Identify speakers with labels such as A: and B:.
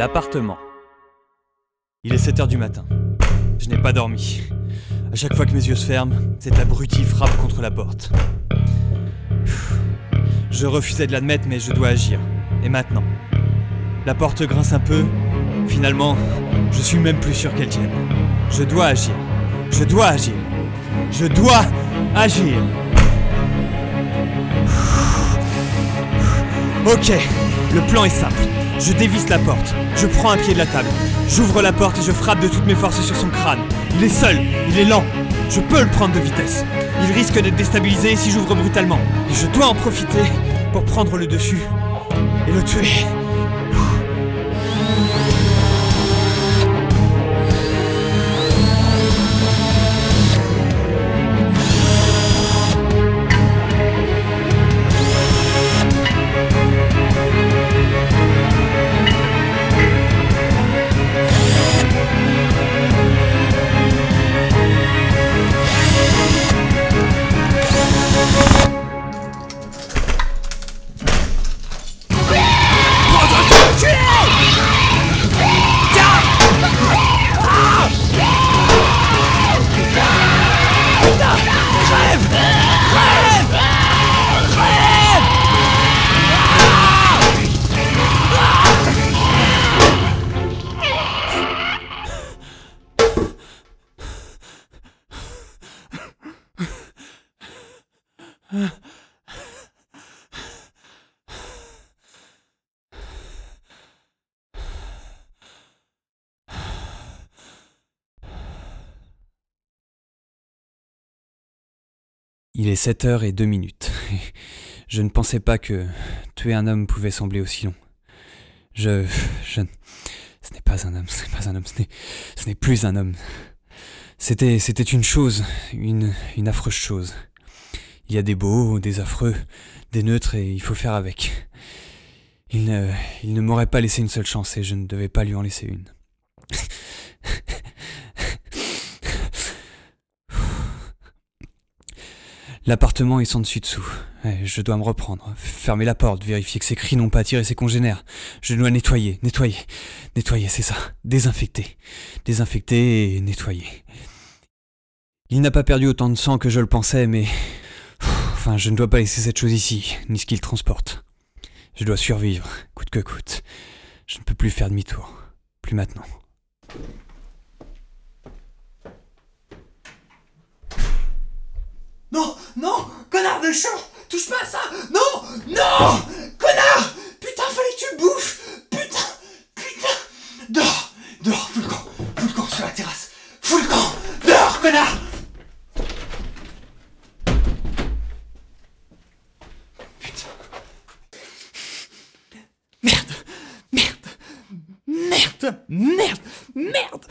A: L'appartement. Il est 7 heures du matin. Je n'ai pas dormi. À chaque fois que mes yeux se ferment, cette abruti frappe contre la porte. Je refusais de l'admettre, mais je dois agir. Et maintenant La porte grince un peu. Finalement, je suis même plus sûr qu'elle tienne. Je dois agir. Je dois agir. Je dois agir. Ok, le plan est simple. Je dévisse la porte, je prends un pied de la table, j'ouvre la porte et je frappe de toutes mes forces sur son crâne. Il est seul, il est lent, je peux le prendre de vitesse. Il risque d'être déstabilisé si j'ouvre brutalement. Et je dois en profiter pour prendre le dessus et le tuer. Il est 7 heures et 2 minutes. Je ne pensais pas que tuer un homme pouvait sembler aussi long. Je. Je. Ce n'est pas un homme, ce n'est pas un homme, ce n'est, plus un homme. C'était, c'était une chose, une, affreuse chose. Il y a des beaux, des affreux, des neutres et il faut faire avec. Il ne m'aurait pas laissé une seule chance et je ne devais pas lui en laisser une. L'appartement est sans dessus-dessous. Ouais, Je dois me reprendre, fermer la porte, vérifier que ces cris n'ont pas attiré ses congénères. Je dois nettoyer, nettoyer, nettoyer, c'est ça. Désinfecter. Désinfecter et nettoyer. Il n'a pas perdu autant de sang que je le pensais, mais... Enfin, je ne dois pas laisser cette chose ici, ni ce qu'il transporte. Je dois survivre, coûte que coûte. Je ne peux plus faire demi-tour. Plus maintenant.
B: Non, connard de chien, touche pas à ça, non, non, connard, putain, fallait que tu le bouffes, putain, putain, dehors, dehors, fous le camp, fous le camp sur la terrasse, fous le camp, dehors, connard. Putain. Merde, merde, merde, merde,